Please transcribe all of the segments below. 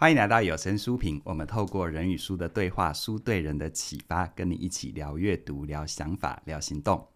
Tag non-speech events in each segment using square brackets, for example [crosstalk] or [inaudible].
欢迎来到有声书评。我们透过人与书的对话，书对人的启发，跟你一起聊阅读、聊想法、聊行动。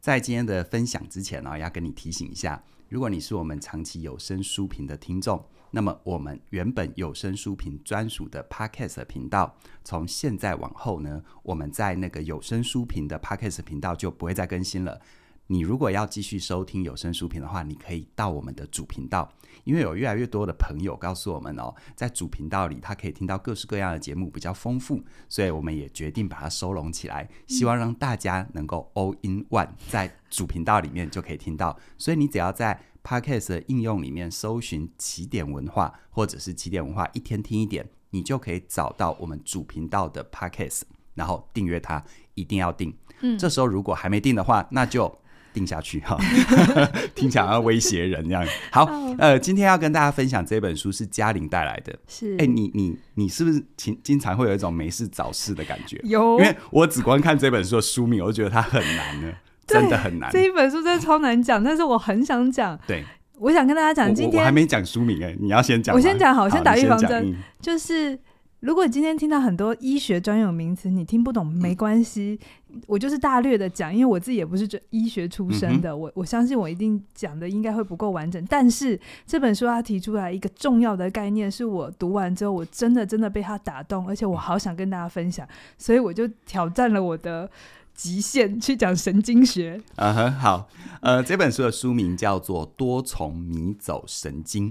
在今天的分享之前呢、要跟你提醒一下，如果你是我们长期有声书评的听众，那么我们原本有声书评专属的 Podcast 频道，从现在往后呢，我们在那个有声书评的 Podcast 频道就不会再更新了。你如果要继续收听有声书评的话，你可以到我们的主频道，因为有越来越多的朋友告诉我们哦，在主频道里他可以听到各式各样的节目，比较丰富，所以我们也决定把它收拢起来，希望让大家能够 all in one，在主频道里面就可以听到。所以你只要在 Podcast 的应用里面搜寻起点文化，或者是起点文化一天听一点，你就可以找到我们主频道的 Podcast，然后订阅它，一定要订。嗯，这时候如果还没订的话，那就。定下去哈，[laughs] 听起来要威胁人这样。好，呃，今天要跟大家分享这本书是嘉玲带来的。是，哎、欸，你你你是不是经经常会有一种没事找事的感觉？有，因为我只光看这本书的书名，我就觉得它很难呢，真的很难。这一本书真的超难讲，但是我很想讲。对，我想跟大家讲，今天我，我还没讲书名哎、欸，你要先讲。我先讲好，先打预防针，就是。如果今天听到很多医学专有名词，你听不懂没关系，我就是大略的讲，因为我自己也不是这医学出身的，我我相信我一定讲的应该会不够完整。但是这本书它提出来一个重要的概念，是我读完之后我真的真的被它打动，而且我好想跟大家分享，所以我就挑战了我的极限去讲神经学。嗯很，好，呃，这本书的书名叫做《多重迷走神经》。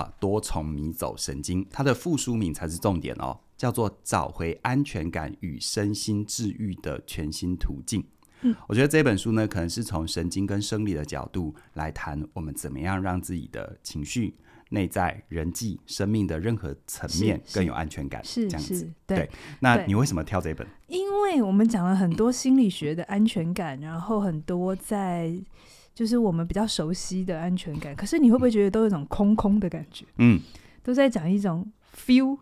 啊，多重迷走神经，它的副书名才是重点哦，叫做“找回安全感与身心治愈的全新途径”。嗯，我觉得这本书呢，可能是从神经跟生理的角度来谈，我们怎么样让自己的情绪、内在、人际、生命的任何层面更有安全感。是这样子，对，对。那你为什么挑这本？因为我们讲了很多心理学的安全感，然后很多在。就是我们比较熟悉的安全感，可是你会不会觉得都有一种空空的感觉？嗯，都在讲一种 feel，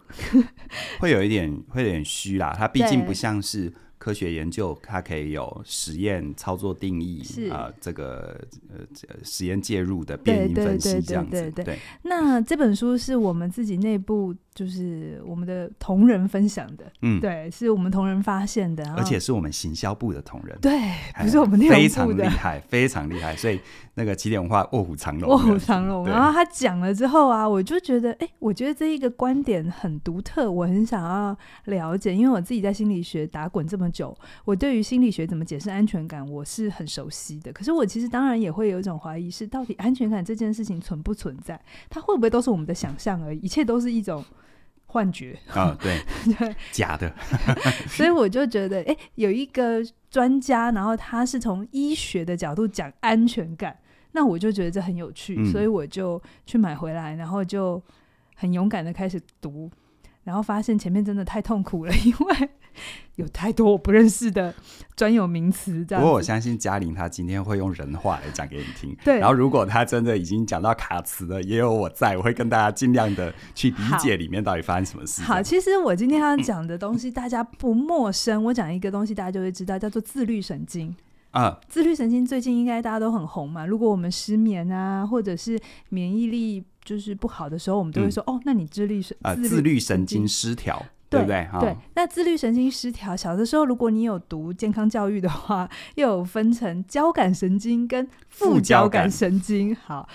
会有一点，会有点虚啦。它毕竟不像是。科学研究它可以有实验操作定义啊、呃，这个呃实验介入的变因分析这样子。对，那这本书是我们自己内部就是我们的同仁分享的，嗯，对，是我们同仁发现的，而且是我们行销部的同仁，对，不是我们内部的，非常厉害，非常厉害。所以那个起点文化卧虎藏龙，[laughs] 卧虎藏龙。然后他讲了之后啊，我就觉得，哎、欸，我觉得这一个观点很独特，我很想要了解，因为我自己在心理学打滚这么。久，我对于心理学怎么解释安全感，我是很熟悉的。可是我其实当然也会有一种怀疑，是到底安全感这件事情存不存在？它会不会都是我们的想象而已？一切都是一种幻觉啊？对 [laughs] 对，假的。[laughs] 所以我就觉得，哎，有一个专家，然后他是从医学的角度讲安全感，那我就觉得这很有趣，嗯、所以我就去买回来，然后就很勇敢的开始读，然后发现前面真的太痛苦了，因为。[laughs] 有太多我不认识的专有名词，这样。不过我相信嘉玲她今天会用人话来讲给你听。对。然后如果她真的已经讲到卡词了，也有我在，我会跟大家尽量的去理解里面到底发生什么事。好，其实我今天要讲的东西大家不陌生，我讲一个东西大家就会知道，叫做自律神经。啊，自律神经最近应该大家都很红嘛。如果我们失眠啊，或者是免疫力就是不好的时候，我们都会说、嗯、哦，那你自律神啊，自律神经失调。对不对？对，那自律神经失调，小的时候如果你有读健康教育的话，又有分成交感神经跟副交感神经。好，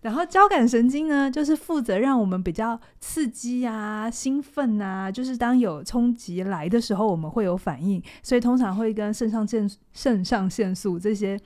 然后交感神经呢，就是负责让我们比较刺激啊、兴奋啊，就是当有冲击来的时候，我们会有反应，所以通常会跟肾上腺、肾上腺素这些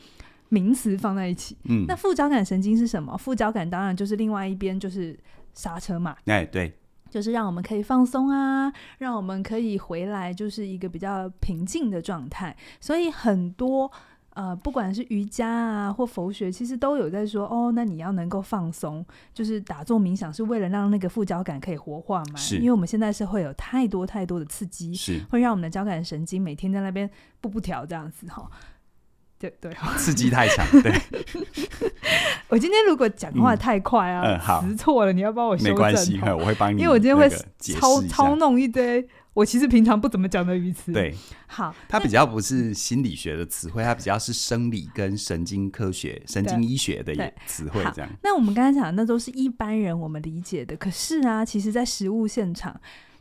名词放在一起。嗯，那副交感神经是什么？副交感当然就是另外一边，就是刹车嘛。哎，对。就是让我们可以放松啊，让我们可以回来，就是一个比较平静的状态。所以很多呃，不管是瑜伽啊或佛学，其实都有在说哦，那你要能够放松，就是打坐冥想，是为了让那个副交感可以活化嘛。是，因为我们现在是会有太多太多的刺激，是会让我们的交感神经每天在那边步步调这样子哈。对对，[laughs] 刺激太强。[laughs] 对，我今天如果讲话太快啊，嗯、嗯、错了，你要帮我修正。没关系，我会帮你。因为我今天会操操弄一堆我其实平常不怎么讲的语词。对，好，它比较不是心理学的词汇，它比较是生理跟神经科学、神经医学的词汇这样。那我们刚才讲的那都是一般人我们理解的，可是啊，其实在实物现场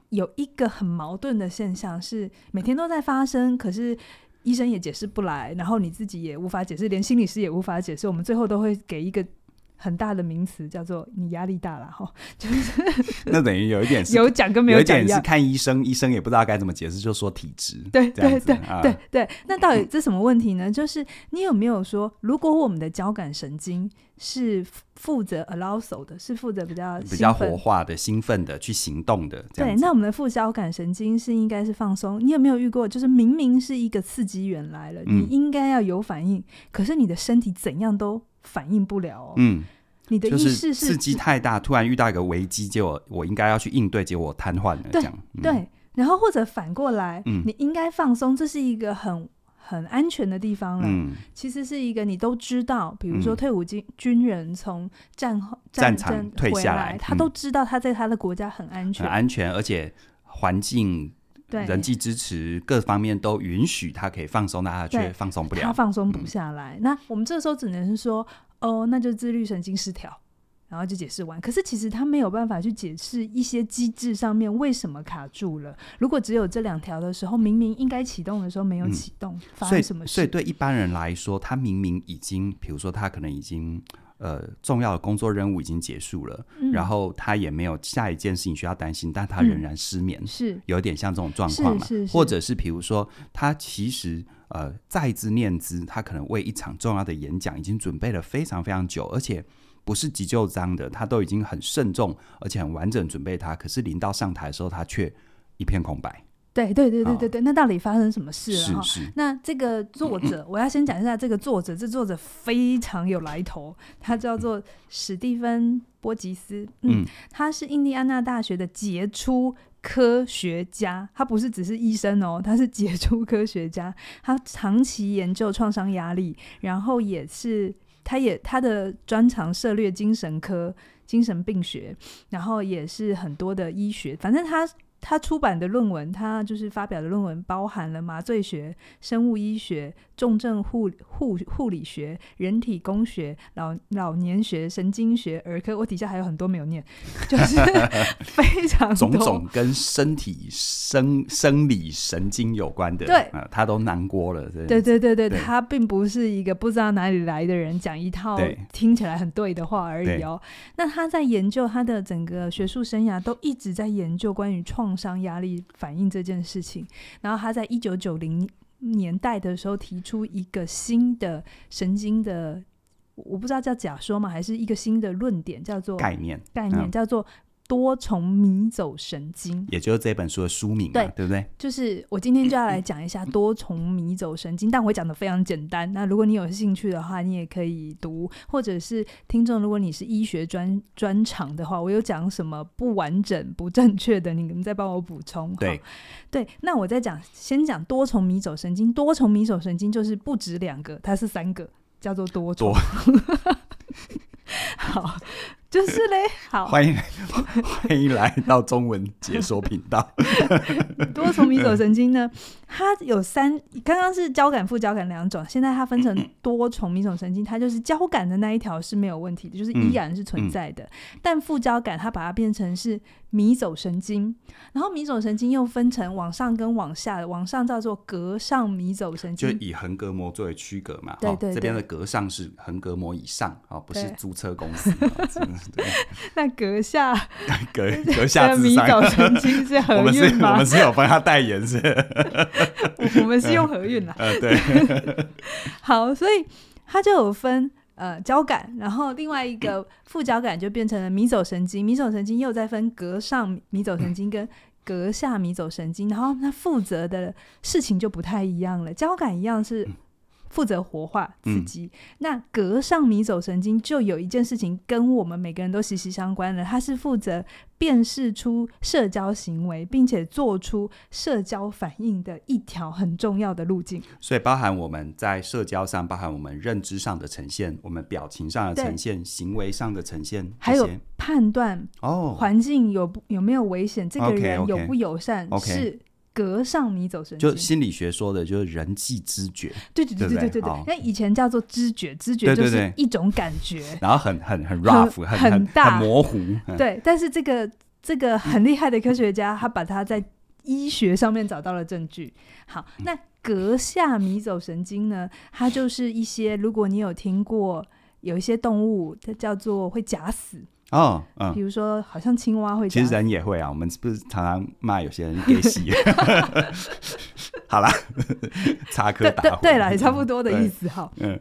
有一个很矛盾的现象是每天都在发生，可是医生也解释不来，然后你自己也无法解释，连心理师也无法解释，我们最后都会给一个。很大的名词叫做你压力大了哈，[laughs] 就是那等于有一点是 [laughs] 有讲跟没有讲一样，是看医生，医生也不知道该怎么解释，就说体质。对对对、啊、对对，那到底这什么问题呢？就是你有没有说，如果我们的交感神经是负责 arousal 的，是负责比较比较活化的、兴奋的、去行动的？对，那我们的副交感神经是应该是放松。你有没有遇过，就是明明是一个刺激源来了，嗯、你应该要有反应，可是你的身体怎样都。反应不了哦，嗯，你的意识是刺激太大，突然遇到一个危机，结果我应该要去应对，结果我瘫痪了，对这样，嗯、对，然后或者反过来，嗯，你应该放松，这是一个很很安全的地方了，嗯，其实是一个你都知道，比如说退伍军军人从战后战场退下来，他都知道他在他的国家很安全，很安全，而且环境。对。人际支持各方面都允许他可以放松，但他却放松不了，他放松不下来。嗯、那我们这时候只能是说，哦，那就自律神经失调，然后就解释完。可是其实他没有办法去解释一些机制上面为什么卡住了。如果只有这两条的时候，明明应该启动的时候没有启动，嗯、发生什么事？所以，所以对一般人来说，他明明已经，比如说他可能已经。呃，重要的工作任务已经结束了，嗯、然后他也没有下一件事情需要担心，但他仍然失眠，嗯、是有点像这种状况嘛？或者是比如说，他其实呃在之念之，他可能为一场重要的演讲已经准备了非常非常久，而且不是急救章的，他都已经很慎重而且很完整准备他，可是临到上台的时候，他却一片空白。对对对对对对，哦、那到底发生什么事了？是是。那这个作者，我要先讲一下这个作者，这作者非常有来头，他叫做史蒂芬·波吉斯，嗯，嗯他是印第安纳大学的杰出科学家，他不是只是医生哦，他是杰出科学家，他长期研究创伤压力，然后也是，他也他的专长涉略精神科、精神病学，然后也是很多的医学，反正他。他出版的论文，他就是发表的论文，包含了麻醉学、生物医学、重症护护护理学、人体工学、老老年学、神经学、儿科。我底下还有很多没有念，就是 [laughs] 非常种种跟身体生生理神经有关的，对、呃，他都难过了。对对对对，对他并不是一个不知道哪里来的人讲一套听起来很对的话而已哦。那他在研究他的整个学术生涯，都一直在研究关于创。创伤压力反应这件事情，然后他在一九九零年代的时候提出一个新的神经的，我不知道叫假说吗？还是一个新的论点，叫做概念，概念叫做。多重迷走神经，也就是这本书的书名嘛，对，对不对？就是我今天就要来讲一下多重迷走神经，但我会讲的非常简单。那如果你有兴趣的话，你也可以读，或者是听众，如果你是医学专专长的话，我有讲什么不完整、不正确的，你们再帮我补充。对，对。那我再讲，先讲多重迷走神经。多重迷走神经就是不止两个，它是三个，叫做多重。多 [laughs] [laughs] 好。就是嘞，[laughs] 好，欢迎 [laughs] 欢迎来到中文解说频道。[laughs] 多重迷走神经呢，它有三，刚刚是交感、副交感两种，现在它分成多重迷走神经，它就是交感的那一条是没有问题的，就是依然是存在的，嗯嗯、但副交感它把它变成是。迷走神经，然后迷走神经又分成往上跟往下的，往上叫做膈上迷走神经，就以横膈膜作为区隔嘛。对对，对，这边的膈上是横膈膜以上，哦，不是租车公司。[laughs] 那阁下，[laughs] 阁 [laughs] 阁下迷走神经是合运吗？我们是有帮他代言是？我们是用合运啦。呃，对。好，所以它就有分。呃，交感，然后另外一个副交感就变成了迷走神经，迷走神经又再分膈上迷走神经跟膈下迷走神经，然后它负责的事情就不太一样了。交感一样是负责活化刺激。嗯、那膈上迷走神经就有一件事情跟我们每个人都息息相关的，它是负责辨识出社交行为，并且做出社交反应的一条很重要的路径。所以，包含我们在社交上，包含我们认知上的呈现，我们表情上的呈现，行为上的呈现，还有判断哦，环境有有没有危险，这个人有不友善，okay, okay. 是。膈上迷走神经，就心理学说的，就是人际知觉。对对对对对对对，那以前叫做知觉，知觉就是一种感觉，然后很很很 rough，很很大，很模糊。对，但是这个这个很厉害的科学家，[laughs] 他把它在医学上面找到了证据。好，那隔下迷走神经呢？它就是一些，如果你有听过，有一些动物，它叫做会假死。哦，嗯，比如说，好像青蛙会，其实人也会啊。我们不是常常骂有些人给戏，[laughs] 好啦，[laughs] 插科打诨，对了，也差不多的意思哈。嗯，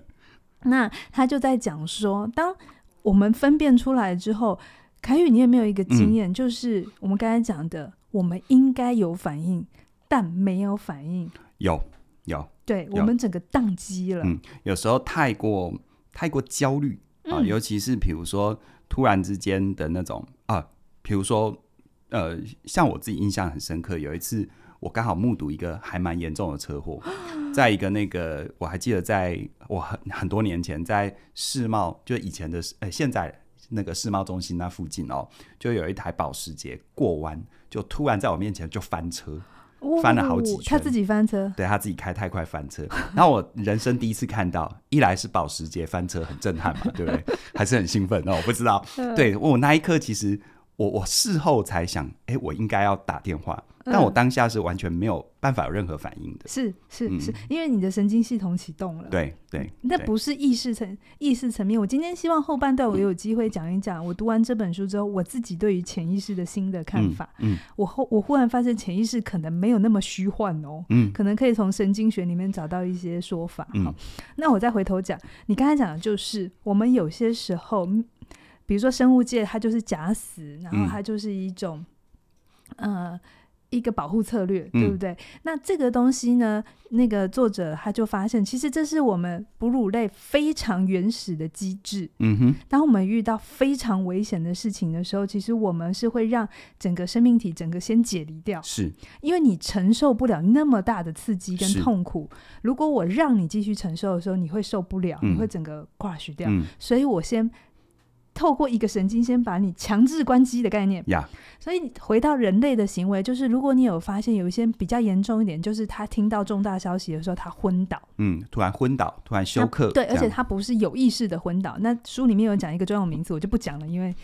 那他就在讲说，当我们分辨出来之后，凯宇，你有没有一个经验，就是我们刚才讲的，我们应该有反应，但没有反应，有有，对我们整个宕机了。嗯，有时候太过太过焦虑啊，尤其是比如说。突然之间的那种啊，比如说，呃，像我自己印象很深刻，有一次我刚好目睹一个还蛮严重的车祸，[gasps] 在一个那个我还记得，在我很很多年前在世贸，就以前的呃、欸、现在那个世贸中心那附近哦，就有一台保时捷过弯，就突然在我面前就翻车。翻了好几圈，他自己翻车，对他自己开太快翻车。[laughs] 然后我人生第一次看到，一来是保时捷翻车很震撼嘛，对不对？还是很兴奋哦，我不知道。对，我那一刻其实我我事后才想，哎，我应该要打电话。但我当下是完全没有办法有任何反应的，是是是，因为你的神经系统启动了，对对，那不是意识层意识层面。我今天希望后半段我有机会讲一讲，我读完这本书之后，我自己对于潜意识的新的看法。嗯，我后我忽然发现潜意识可能没有那么虚幻哦，嗯，可能可以从神经学里面找到一些说法。好，那我再回头讲，你刚才讲的就是我们有些时候，比如说生物界，它就是假死，然后它就是一种，呃。一个保护策略，对不对？嗯、那这个东西呢？那个作者他就发现，其实这是我们哺乳类非常原始的机制。嗯哼，当我们遇到非常危险的事情的时候，其实我们是会让整个生命体整个先解离掉，是因为你承受不了那么大的刺激跟痛苦。如果我让你继续承受的时候，你会受不了，嗯、你会整个 crash 掉。嗯、所以我先。透过一个神经先把你强制关机的概念，Yeah. 所以回到人类的行为，就是如果你有发现有一些比较严重一点，就是他听到重大消息的时候，他昏倒，嗯，突然昏倒，突然休克，对，而且他不是有意识的昏倒。那书里面有讲一个专有名词，我就不讲了，因为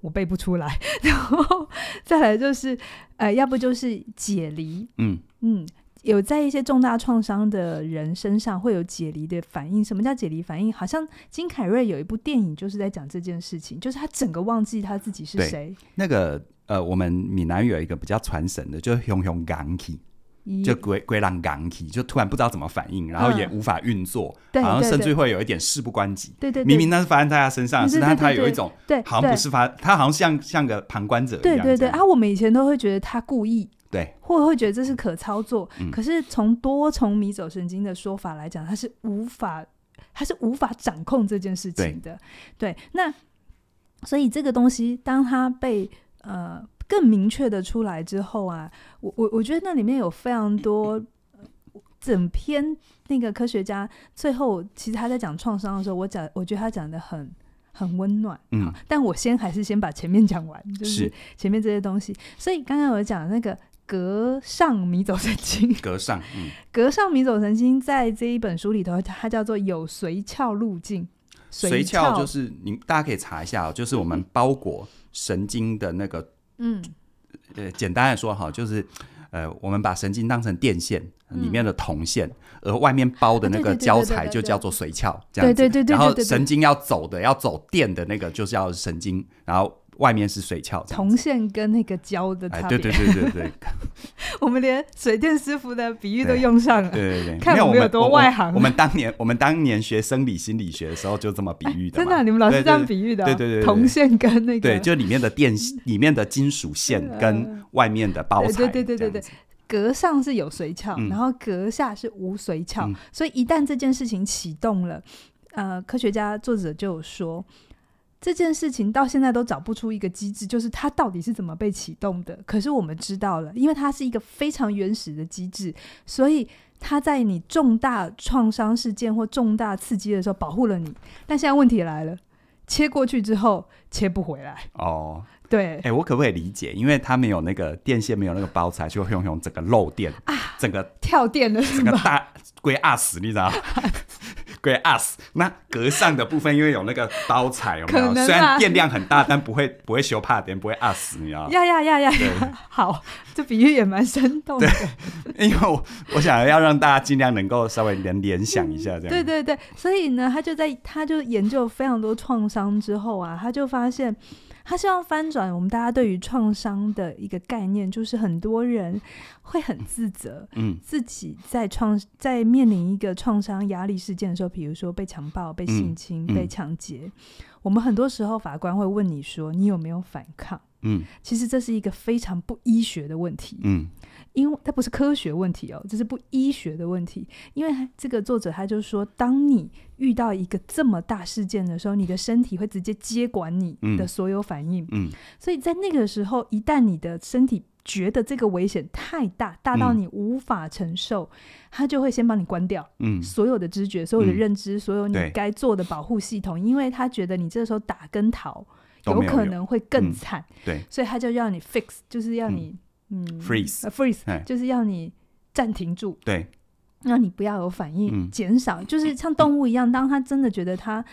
我背不出来。[laughs] 然后再来就是，呃，要不就是解离，嗯嗯。有在一些重大创伤的人身上会有解离的反应。什么叫解离反应？好像金凯瑞有一部电影就是在讲这件事情，就是他整个忘记他自己是谁。那个呃，我们闽南语有一个比较传神的，就是熊熊港起，就鬼鬼狼港起，就突然不知道怎么反应，然后也无法运作，嗯、好像甚至会有一点事不关己。对对，对，明明那是发生在他身上，是但他有一种对，好像不是发，他好像像像个旁观者一样。对对对，啊，我们以前都会觉得他故意。对，或会觉得这是可操作，嗯、可是从多重迷走神经的说法来讲，它是无法，它是无法掌控这件事情的。对，对，那所以这个东西，当它被呃更明确的出来之后啊，我我我觉得那里面有非常多，整篇那个科学家最后其实他在讲创伤的时候，我讲我觉得他讲的很很温暖。嗯，但我先还是先把前面讲完，就是前面这些东西。所以刚刚我讲的那个。膈上迷走神经，[laughs] 膈上，嗯，膈上迷走神经在这一本书里头，它叫做有髓鞘路径。髓鞘就是你大家可以查一下哦，就是我们包裹神经的那个，嗯，呃，简单来说哈，就是呃，我们把神经当成电线里面的铜线，而外面包的那个胶材就叫做髓鞘，这样子。对对对。然后神经要走的，要走电的那个，就是叫神经，然后。外面是水鞘，铜线跟那个胶的差别。对对对对对，[laughs] 我们连水电师傅的比喻都用上了。对对对，[laughs] 看我们有多外行。我们当年我们当年学生理心理学的时候就这么比喻的。[laughs] 真的，你们老师这样比喻的？对对对，铜线跟那个，对，就里面的电里面的金属线跟外面的包材。对对对对对。格上是有髓鞘，嗯、然后格下是无髓鞘，嗯、所以一旦这件事情启动了，呃，科学家作者就有说，这件事情到现在都找不出一个机制，就是它到底是怎么被启动的。可是我们知道了，因为它是一个非常原始的机制，所以它在你重大创伤事件或重大刺激的时候保护了你。但现在问题来了，切过去之后切不回来哦。[laughs] 对，哎、欸，我可不可以理解？因为它没有那个电线，没有那个包材，就会用用整个漏电啊，整个跳电了，整个大归二死，你知道吗？归二死。那格上的部分，因为有那个刀材，有没有？虽然电量很大，但不会不会修怕点，不会二死，你知道吗？呀呀呀呀呀！好，这比喻也蛮生动的。对，[laughs] 因为我我想要让大家尽量能够稍微能联想一下，这样、嗯。对对对，所以呢，他就在他就研究非常多创伤之后啊，他就发现。他希望翻转我们大家对于创伤的一个概念，就是很多人会很自责，嗯，自己在创在面临一个创伤压力事件的时候，比如说被强暴、被性侵、嗯、被抢劫，我们很多时候法官会问你说：“你有没有反抗？”嗯，其实这是一个非常不医学的问题，嗯，因为它不是科学问题哦，这是不医学的问题。因为这个作者他就说，当你遇到一个这么大事件的时候，你的身体会直接接管你的所有反应，嗯，所以在那个时候，一旦你的身体觉得这个危险太大，大到你无法承受，他就会先帮你关掉，嗯，所有的知觉、所有的认知、所有你该做的保护系统，因为他觉得你这时候打跟逃。有可能会更惨，嗯，对，所以他就要你 fix，就是要你嗯，嗯 freeze，uh, freeze，就是要你暂停住，对，让你不要有反应，嗯，减少，就是像动物一样，当他真的觉得他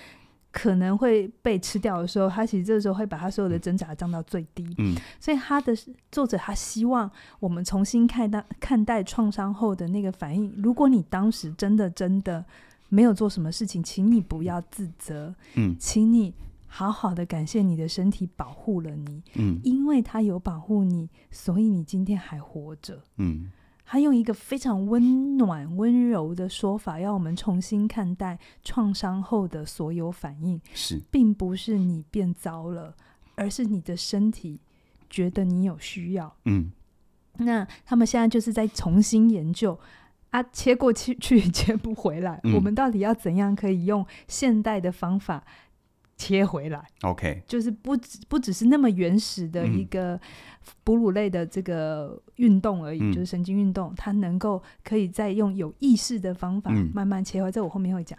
可能会被吃掉的时候，他其实这个时候会把他所有的挣扎降到最低，嗯，所以他的作者他希望我们重新看待看待创伤后的那个反应。如果你当时真的真的没有做什么事情，请你不要自责，嗯，请你。好好的感谢你的身体保护了你，嗯，因为他有保护你，所以你今天还活着，嗯，他用一个非常温暖、温柔的说法，要我们重新看待创伤后的所有反应，是，并不是你变糟了，而是你的身体觉得你有需要，嗯，那他们现在就是在重新研究啊，切过去去切不回来，嗯，我们到底要怎样可以用现代的方法？切回来，OK，就是不只不只是那么原始的一个哺乳类的这个运动而已，嗯、就是神经运动，它能够可以再用有意识的方法慢慢切回来。这、嗯、我后面会讲。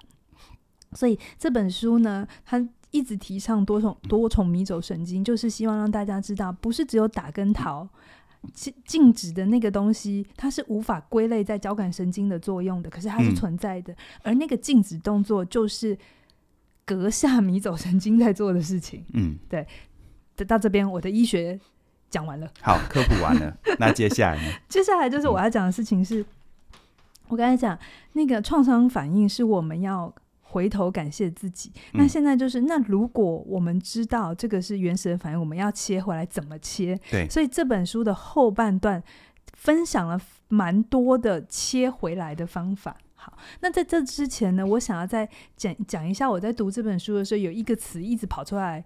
所以这本书呢，它一直提倡多重多重迷走神经，就是希望让大家知道，不是只有打跟逃，静静止的那个东西，它是无法归类在交感神经的作用的，可是它是存在的，嗯、而那个静止动作就是。膈下迷走神经在做的事情，嗯，对，到这边我的医学讲完了，好，科普完了，[laughs] 那接下来呢？接下来就是我要讲的事情是，嗯、我刚才讲那个创伤反应是我们要回头感谢自己，嗯、那现在就是那如果我们知道这个是原始的反应，我们要切回来怎么切？对，所以这本书的后半段分享了蛮多的切回来的方法。好，那在这之前呢，我想要再讲讲一下，我在读这本书的时候，有一个词一直跑出来，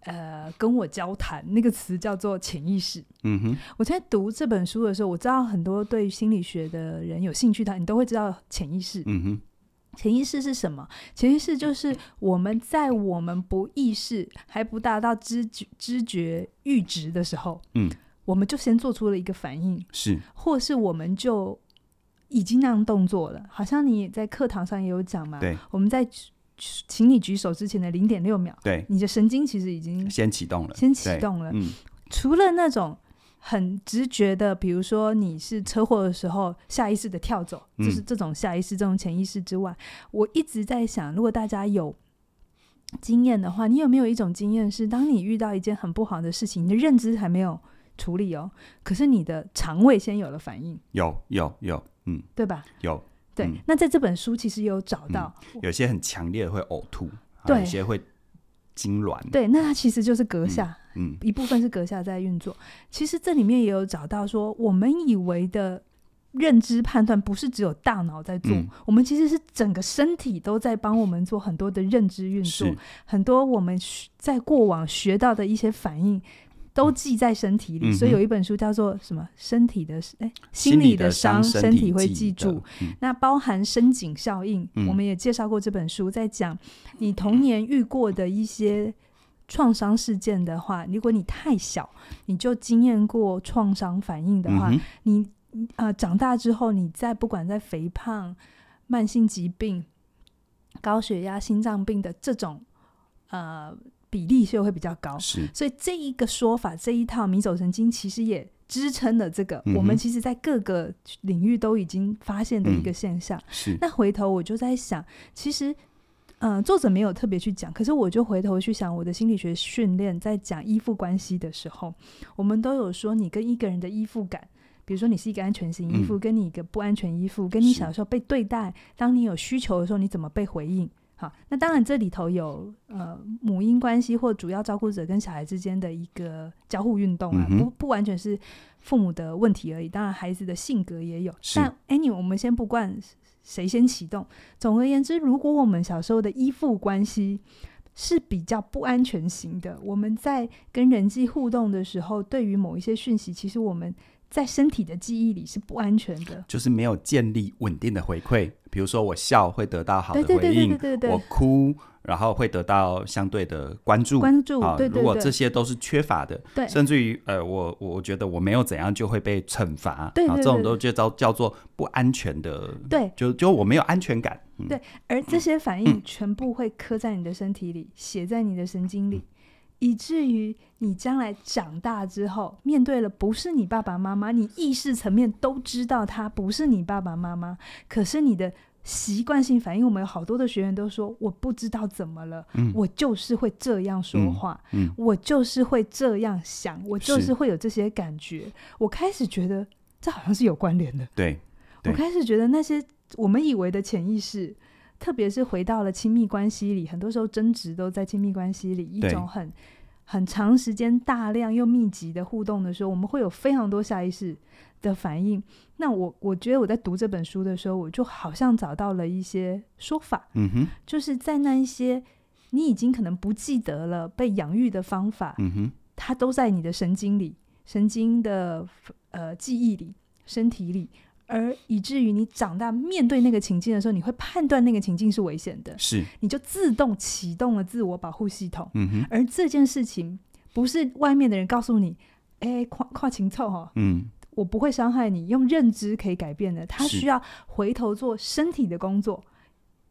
呃，跟我交谈，那个词叫做潜意识。嗯哼，我在读这本书的时候，我知道很多对心理学的人有兴趣的，你都会知道潜意识。嗯哼，潜意识是什么？潜意识就是我们在我们不意识还不达到知觉知觉阈值的时候，嗯，我们就先做出了一个反应，是，或是我们就。已经那样动作了，好像你在课堂上也有讲嘛。对，我们在请你举手之前的零点六秒，对，你的神经其实已经先启动了，先启动了。嗯，除了那种很直觉的，比如说你是车祸的时候下意识的跳走，嗯、就是这种下意识、这种潜意识之外，我一直在想，如果大家有经验的话，你有没有一种经验是，当你遇到一件很不好的事情，你的认知还没有处理哦，可是你的肠胃先有了反应？有，有，有。嗯，对吧？有，对。嗯、那在这本书其实有找到，嗯、有些很强烈的会呕吐，对，有些会痉挛。对，那它其实就是阁下，嗯，嗯一部分是阁下在运作。其实这里面也有找到说，我们以为的认知判断不是只有大脑在做，嗯、我们其实是整个身体都在帮我们做很多的认知运作，很多我们在过往学到的一些反应。都记在身体里，嗯、所以有一本书叫做什么？身体的哎，心理的伤，身体会记住。嗯、那包含深井效应，嗯、我们也介绍过这本书，在讲你童年遇过的一些创伤事件的话，如果你太小，你就经验过创伤反应的话，嗯、你呃长大之后，你在不管在肥胖、慢性疾病、高血压、心脏病的这种呃。比例就会比较高，是，所以这一个说法，这一套迷走神经其实也支撑了这个，嗯、我们其实在各个领域都已经发现的一个现象。嗯、是，那回头我就在想，其实，嗯、呃，作者没有特别去讲，可是我就回头去想，我的心理学训练在讲依附关系的时候，我们都有说，你跟一个人的依附感，比如说你是一个安全型依附，嗯、跟你一个不安全依附，跟你小时候被对待，当你有需求的时候，你怎么被回应？好，那当然这里头有呃母婴关系或主要照顾者跟小孩之间的一个交互运动啊，嗯、不不完全是父母的问题而已。当然孩子的性格也有，但 anyway 我们先不管谁先启动。总而言之，如果我们小时候的依附关系是比较不安全型的，我们在跟人际互动的时候，对于某一些讯息，其实我们在身体的记忆里是不安全的，就是没有建立稳定的回馈。比如说我笑会得到好的回应，我哭然后会得到相对的关注。关注，啊、对对对，如果这些都是缺乏的，对甚至于呃，我我觉得我没有怎样就会被惩罚，对，对，对，对，这种都就叫叫做不安全的，对，就就我没有安全感。嗯、对，而这些反应全部会刻在你的身体里，写、嗯、在你的神经里。嗯以至于你将来长大之后，面对了不是你爸爸妈妈，你意识层面都知道他不是你爸爸妈妈，可是你的习惯性反应，我们有好多的学员都说，我不知道怎么了，嗯、我就是会这样说话，嗯嗯、我就是会这样想，我就是会有这些感觉。我开始觉得这好像是有关联的，对，对我开始觉得那些我们以为的潜意识。特别是回到了亲密关系里，很多时候争执都在亲密关系里，一种很很长时间、大量又密集的互动的时候，我们会有非常多下意识的反应。那我我觉得我在读这本书的时候，我就好像找到了一些说法，嗯哼，就是在那一些你已经可能不记得了被养育的方法，嗯哼，它都在你的神经里、神经的呃记忆里、身体里。而以至于你长大面对那个情境的时候，你会判断那个情境是危险的，是，你就自动启动了自我保护系统。嗯哼，而这件事情不是外面的人告诉你，哎，跨跨情凑哈，嗯，我不会伤害你，用认知可以改变的，他需要回头做身体的工作，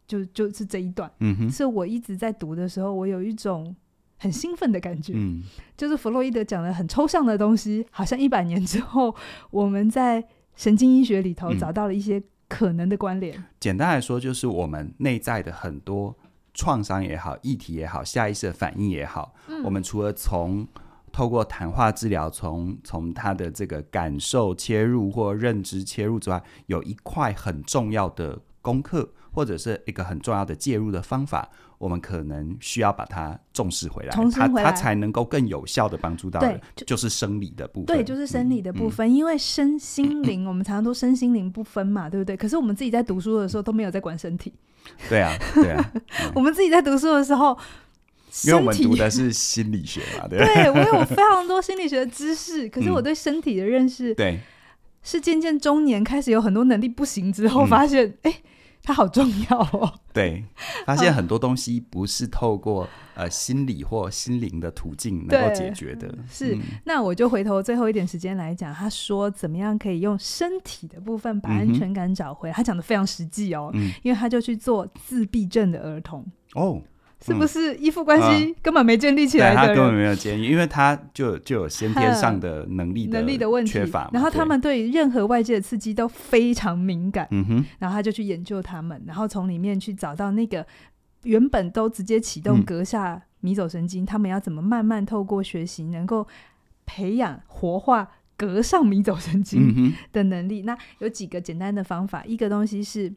是就就是这一段。嗯哼，所以我一直在读的时候，我有一种很兴奋的感觉，嗯，就是弗洛伊德讲的很抽象的东西，好像一百年之后我们在。神经医学里头找到了一些可能的关联。嗯，简单来说，就是我们内在的很多创伤也好、议题也好、下意识的反应也好，嗯，我们除了从透过谈话治疗，从从他的这个感受切入或认知切入之外，有一块很重要的功课，或者是一个很重要的介入的方法。我们可能需要把它重视回来，重新回来，它它才能够更有效的帮助到对。就，就是生理的部分。对，就是生理的部分。嗯、因为身心灵，嗯、我们常常都身心灵不分嘛，对不对？可是我们自己在读书的时候都没有在管身体。对啊，对啊。嗯、[laughs] 我们自己在读书的时候，因为我们读的是心理学嘛，对。[laughs] 对，我有非常多心理学的知识，[laughs] 可是我对身体的认识，对，是渐渐中年开始有很多能力不行之后，发现，哎、嗯。它好重要哦！[laughs] 对，发现很多东西不是透过呃心理或心灵的途径能够解决的。是，嗯、那我就回头最后一点时间来讲，他说怎么样可以用身体的部分把安全感找回来？嗯、他讲的非常实际哦，嗯、因为他就去做自闭症的儿童哦。是不是依附关系根本没建立起来的？他根本没有建立，因为他就就有先天上的能力的能力的问题缺乏。然后他们对任何外界的刺激都非常敏感。嗯哼。然后他就去研究他们，然后从里面去找到那个原本都直接启动阁下迷走神经，他们要怎么慢慢透过学习，能够培养活化阁上迷走神经的能力。那有几个简单的方法，一个东西是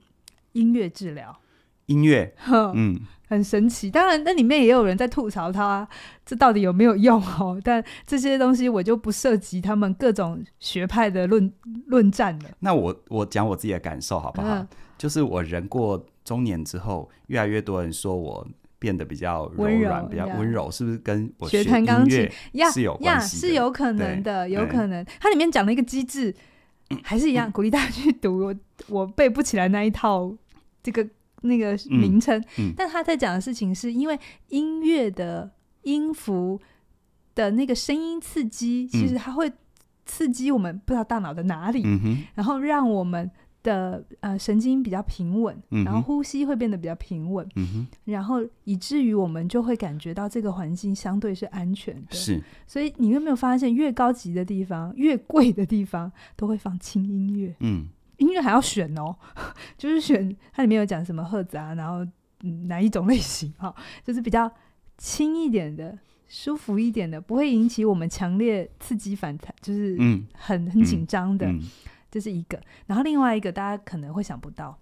音乐治疗。音乐，[laughs] 嗯，很神奇。当然，那里面也有人在吐槽他，这到底有没有用哦？但这些东西我就不涉及他们各种学派的论论战了。那我我讲我自己的感受好不好？嗯、就是我人过中年之后，越来越多人说我变得比较柔软，比较温柔，是不是跟我学弹钢琴呀是有呀是有可能的，有可能。它里面讲了一个机制，还是一样，鼓励大家去读。我我背不起来那一套这个那个名称，但他在讲的事情是因为音乐的音符的那个声音刺激，其实它会刺激我们不知道大脑的哪里，然后让我们。的呃神经比较平稳，然后呼吸会变得比较平稳，嗯、然后以至于我们就会感觉到这个环境相对是安全的。是，所以你有没有发现，越高级的地方、越贵的地方都会放轻音乐？嗯，音乐还要选哦，[laughs] 就是选它里面有讲什么赫兹啊，然后、嗯、哪一种类型哈、哦，就是比较轻一点的、舒服一点的，不会引起我们强烈刺激反弹，就是很、嗯、很紧张的。这是一个，然后另外一个大家可能会想不到，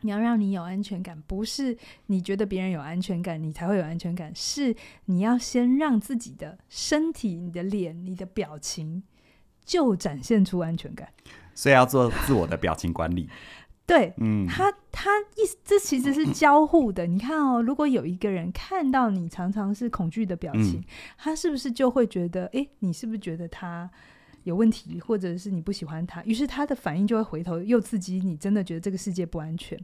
你要让你有安全感，不是你觉得别人有安全感，你才会有安全感，是你要先让自己的身体、你的脸、你的表情就展现出安全感。所以要做自我的表情管理。[laughs] 对，嗯，他他意思这其实是交互的。你看哦，如果有一个人看到你常常是恐惧的表情，嗯、他是不是就会觉得，哎，你是不是觉得他？有问题，或者是你不喜欢他，于是他的反应就会回头又刺激你，真的觉得这个世界不安全。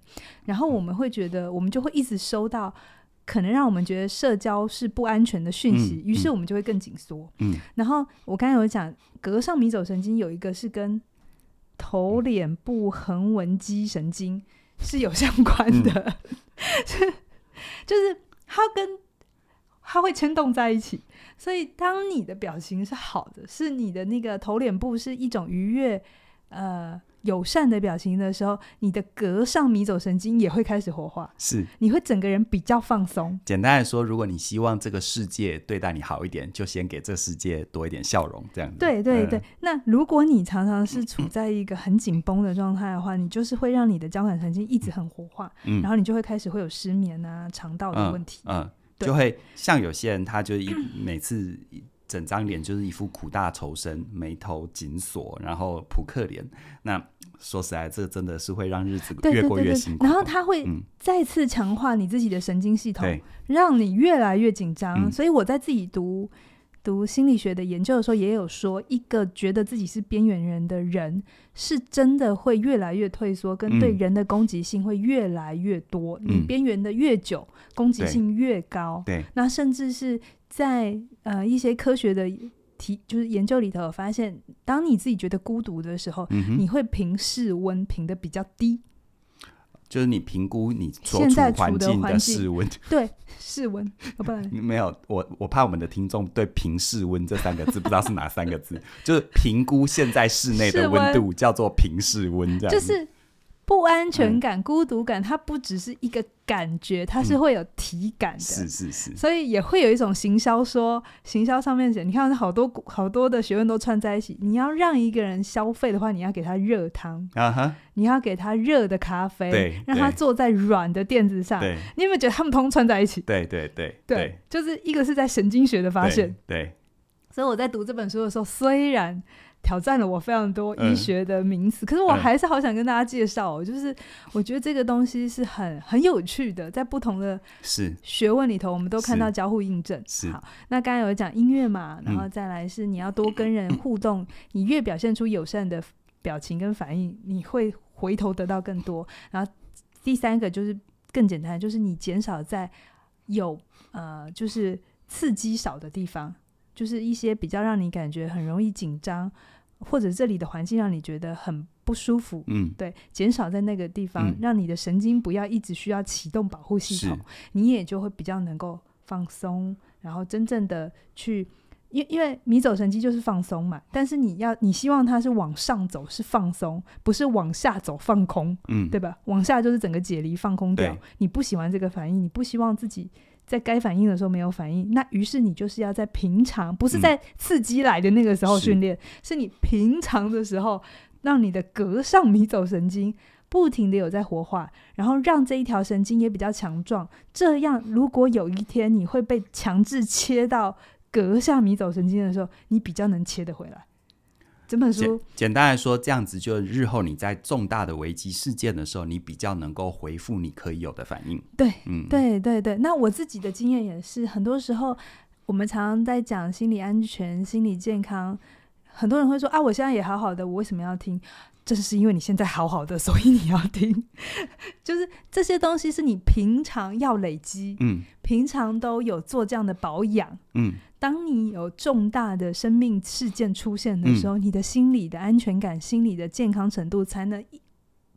然后我们会觉得，我们就会一直收到可能让我们觉得社交是不安全的讯息，于是我们就会更紧缩。嗯，然后我刚才有讲，膈上迷走神经有一个是跟头脸部横纹肌神经是有相关的，[laughs] 就是它跟它会牵动在一起。所以，当你的表情是好的，是你的那个头脸部是一种愉悦、呃友善的表情的时候，你的膈上迷走神经也会开始活化，是，你会整个人比较放松。简单来说，如果你希望这个世界对待你好一点，就先给这个世界多一点笑容，这样子。对对对。嗯、那如果你常常是处在一个很紧绷的状态的话，你就是会让你的交感神经一直很活化，嗯、然后你就会开始会有失眠啊、肠道的问题。嗯。嗯就会像有些人，他就一每次整张脸就是一副苦大仇深、眉头紧锁，然后扑克脸。那说实在，这真的是会让日子越过越辛苦。然后他会再次强化你自己的神经系统，对让你越来越紧张。嗯、所以我在自己读。读心理学的研究的时候，也有说，一个觉得自己是边缘人的人，是真的会越来越退缩，跟对人的攻击性会越来越多。嗯、你边缘的越久，攻击性越高。对，那甚至是在呃一些科学的题，就是研究里头，有发现，当你自己觉得孤独的时候，嗯、你会评室温评的比较低。就是你评估你所处环境的室温，[laughs] 对室温，不然没有我，我怕我们的听众对“评室温”这三个字不知道是哪三个字，[laughs] 就是评估现在室内的温度叫做“评室温”这样子。就是不安全感、嗯、孤独感，它不只是一个感觉，它是会有体感的。是是是，所以也会有一种行销说，行销上面写，你看好多好多的学问都串在一起。你要让一个人消费的话，你要给他热汤啊哈，你要给他热的咖啡，对，让他坐在软的垫子上。对，你有没有觉得他们通串在一起？对对对对，就是一个是在神经学的发现。对，所以我在读这本书的时候，虽然。挑战了我非常多医学的名词，嗯、可是我还是好想跟大家介绍、哦，嗯、就是我觉得这个东西是很很有趣的，在不同的是学问里头，我们都看到交互印证。是好，那刚才有讲音乐嘛，然后再来是你要多跟人互动，嗯、你越表现出友善的表情跟反应，你会回头得到更多。然后第三个就是更简单，就是你减少在有呃就是刺激少的地方。就是一些比较让你感觉很容易紧张，或者这里的环境让你觉得很不舒服，嗯，对，减少在那个地方，嗯、让你的神经不要一直需要启动保护系统，你也就会比较能够放松，然后真正的去，因因为迷走神经就是放松嘛，但是你要你希望它是往上走是放松，不是往下走放空，嗯，对吧？往下就是整个解离放空掉，你不喜欢这个反应，你不希望自己。在该反应的时候没有反应，那于是你就是要在平常，不是在刺激来的那个时候训练，嗯、是，是你平常的时候，让你的膈上迷走神经不停的有在活化，然后让这一条神经也比较强壮。这样，如果有一天你会被强制切到膈下迷走神经的时候，你比较能切得回来。整本书简简单来说，这样子就日后你在重大的危机事件的时候，你比较能够回复你可以有的反应。对，嗯，对对对。那我自己的经验也是，很多时候我们常常在讲心理安全、心理健康，很多人会说啊，我现在也好好的，我为什么要听？正是因为你现在好好的，所以你要听。[laughs] 就是这些东西是你平常要累积，嗯，平常都有做这样的保养，嗯。当你有重大的生命事件出现的时候，嗯、你的心理的安全感、心理的健康程度，才能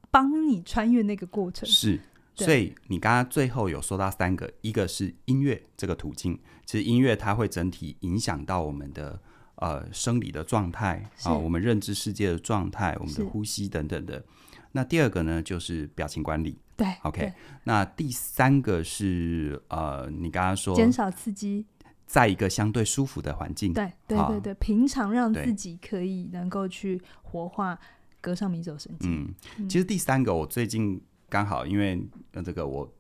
帮你穿越那个过程。是，所以你刚刚最后有说到三个，一个是音乐这个途径，其实音乐它会整体影响到我们的。呃，生理的状态啊，我们认知世界的状态，我们的呼吸等等的。那第二个呢，就是表情管理。对，OK 对。那第三个是呃，你刚刚说减少刺激，在一个相对舒服的环境。对对对对，平常让自己可以能够去活化膈上迷走神经。嗯，其实第三个，我最近刚好因为呃这个我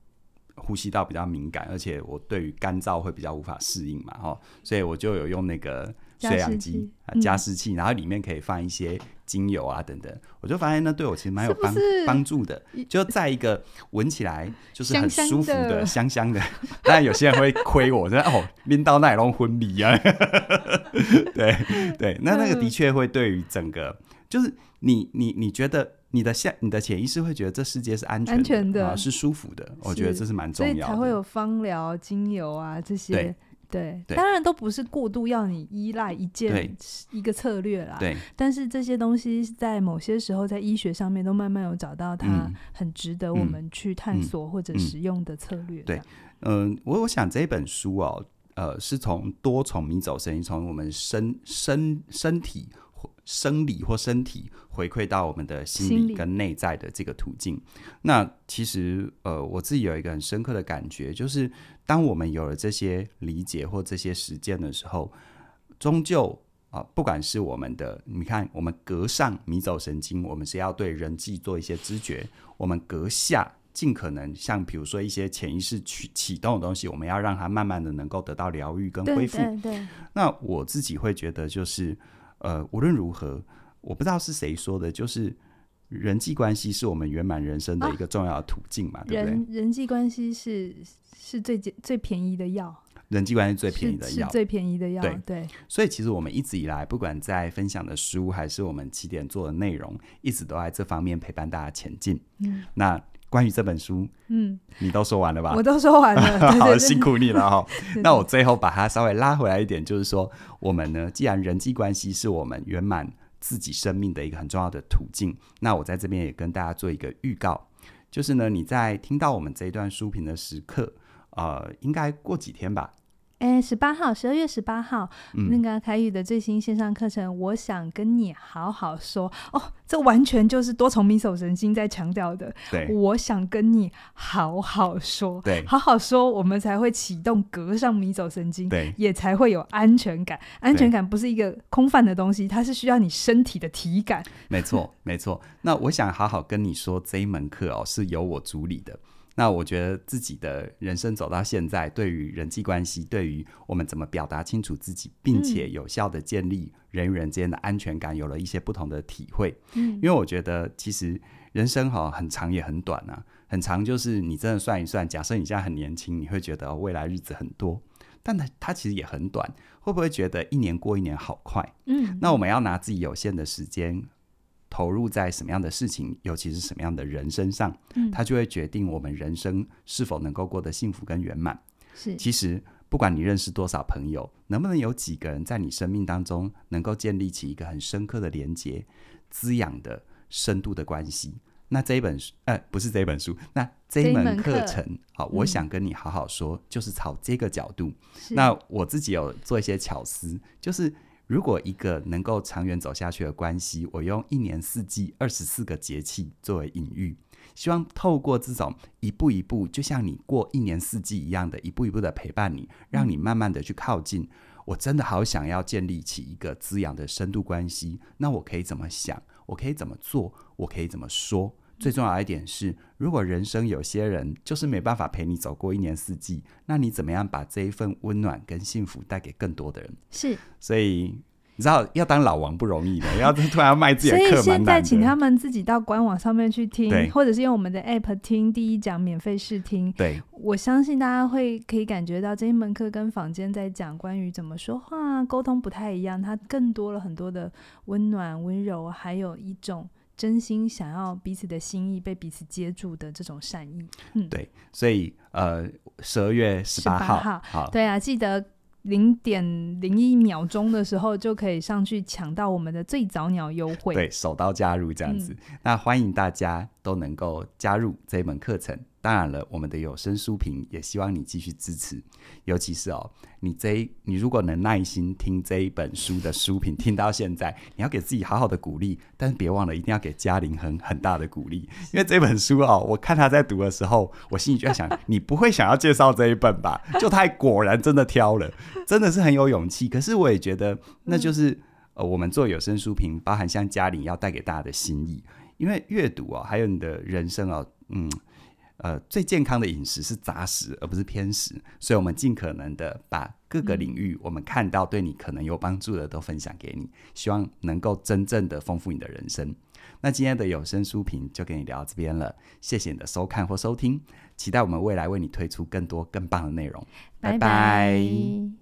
呼吸道比较敏感，而且我对于干燥会比较无法适应嘛，哈，所以我就有用那个。水氧机啊，加湿器，然后里面可以放一些精油啊等等，我就发现那对我其实蛮有帮帮助的。就在一个闻起来就是很舒服的香香的，[laughs] 当然有些人会亏我，说哦，拎到那种婚礼啊，[laughs] 对对，那那个的确会对于整个，就是你你你觉得你的下你的潜意识会觉得这世界是安全的，安全的，是舒服的，我觉得这是蛮重要的，所以才会有芳疗、精油啊这些。对，当然都不是过度要你依赖一件一个策略啦。对，但是这些东西在某些时候在医学上面都慢慢有找到它很值得我们去探索或者使用的策略。对，嗯，我我想这本书哦，呃，是从多重迷走神经，从我们身身身体。生理或身体回馈到我们的心理跟内在的这个途径。那其实呃，我自己有一个很深刻的感觉，就是当我们有了这些理解或这些实践的时候，终究啊、不管是我们的，你看，我们膈上迷走神经，我们是要对人际做一些知觉；我们膈下尽可能像比如说一些潜意识去启动的东西，我们要让它慢慢的能够得到疗愈跟恢复。对对。那我自己会觉得就是。呃，无论如何，我不知道是谁说的，就是人际关系是我们圆满人生的一个重要的途径嘛，啊、对不对？人人际关系是是最最便宜的药，人际关系最便宜的药，最便宜的药，对，对。所以其实我们一直以来，不管在分享的书，还是我们起点做的内容，一直都在这方面陪伴大家前进。嗯，那关于这本书，嗯，你都说完了吧？我都说完了，[laughs] 对对对好辛苦你了哈。[laughs] 那我最后把它稍微拉回来一点，就是说。我们呢，既然人际关系是我们圆满自己生命的一个很重要的途径，那我在这边也跟大家做一个预告，就是呢，你在听到我们这一段书评的时刻，呃，应该过几天吧。哎，十八号，十二月十八号，嗯、那个凯宇的最新线上课程，我想跟你好好说哦，这完全就是多重迷走神经在强调的。对，我想跟你好好说，对，好好说，我们才会启动膈上迷走神经，对，也才会有安全感。安全感不是一个空泛的东西，它是需要你身体的体感。没错，没错。那我想好好跟你说，这一门课哦，是由我主理的。那我觉得自己的人生走到现在，对于人际关系，对于我们怎么表达清楚自己，并且有效的建立人与人之间的安全感，有了一些不同的体会。嗯，因为我觉得其实人生哈很长也很短啊，很长就是你真的算一算，假设你现在很年轻，你会觉得未来日子很多，但它它其实也很短，会不会觉得一年过一年好快？嗯，那我们要拿自己有限的时间。投入在什么样的事情，尤其是什么样的人身上，嗯，它就会决定我们人生是否能够过得幸福跟圆满。是，其实不管你认识多少朋友，能不能有几个人在你生命当中能够建立起一个很深刻的连接、滋养的深度的关系，那这一本书，呃，不是这一本书，那这一门课程，好，我想跟你好好说，嗯，就是朝这个角度。那我自己有做一些巧思，就是。如果一个能够长远走下去的关系，我用一年四季二十四个节气作为隐喻，希望透过这种一步一步，就像你过一年四季一样的一步一步的陪伴你，让你慢慢的去靠近。我真的好想要建立起一个滋养的深度关系，那我可以怎么想？我可以怎么做？我可以怎么说？最重要一点是，如果人生有些人就是没办法陪你走过一年四季，那你怎么样把这一份温暖跟幸福带给更多的人？是，所以你知道要当老王不容易的，要突然要卖自己的课，所以现在请他们自己到官网上面去听，或者是用我们的 app 听第一讲免费试听。对，我相信大家会可以感觉到这一门课跟坊间在讲关于怎么说话、沟通不太一样，它更多了很多的温暖、温柔，还有一种真心想要彼此的心意被彼此接住的这种善意。嗯，对，所以呃，十二月十八号，号好，对啊，记得。零点零一秒钟的时候就可以上去抢到我们的最早鸟优惠，对，手刀加入这样子。嗯、那欢迎大家都能够加入这一门课程。当然了，我们的有声书评也希望你继续支持，尤其是哦，你这一你如果能耐心听这一本书的书评，听到现在，你要给自己好好的鼓励，但是别忘了一定要给嘉玲很很大的鼓励，因为这本书哦，我看他在读的时候，我心里就在想，你不会想要介绍这一本吧？就他果然真的挑了，[laughs] 真的是很有勇气。可是我也觉得，那就是呃，我们做有声书评，包含像嘉玲要带给大家的心意，因为阅读哦，还有你的人生哦，嗯。呃，最健康的饮食是杂食，而不是偏食。所以，我们尽可能的把各个领域我们看到对你可能有帮助的都分享给你，希望能够真正的丰富你的人生。那今天的有声书评就跟你聊到这边了，谢谢你的收看或收听，期待我们未来为你推出更多更棒的内容。拜拜。拜拜。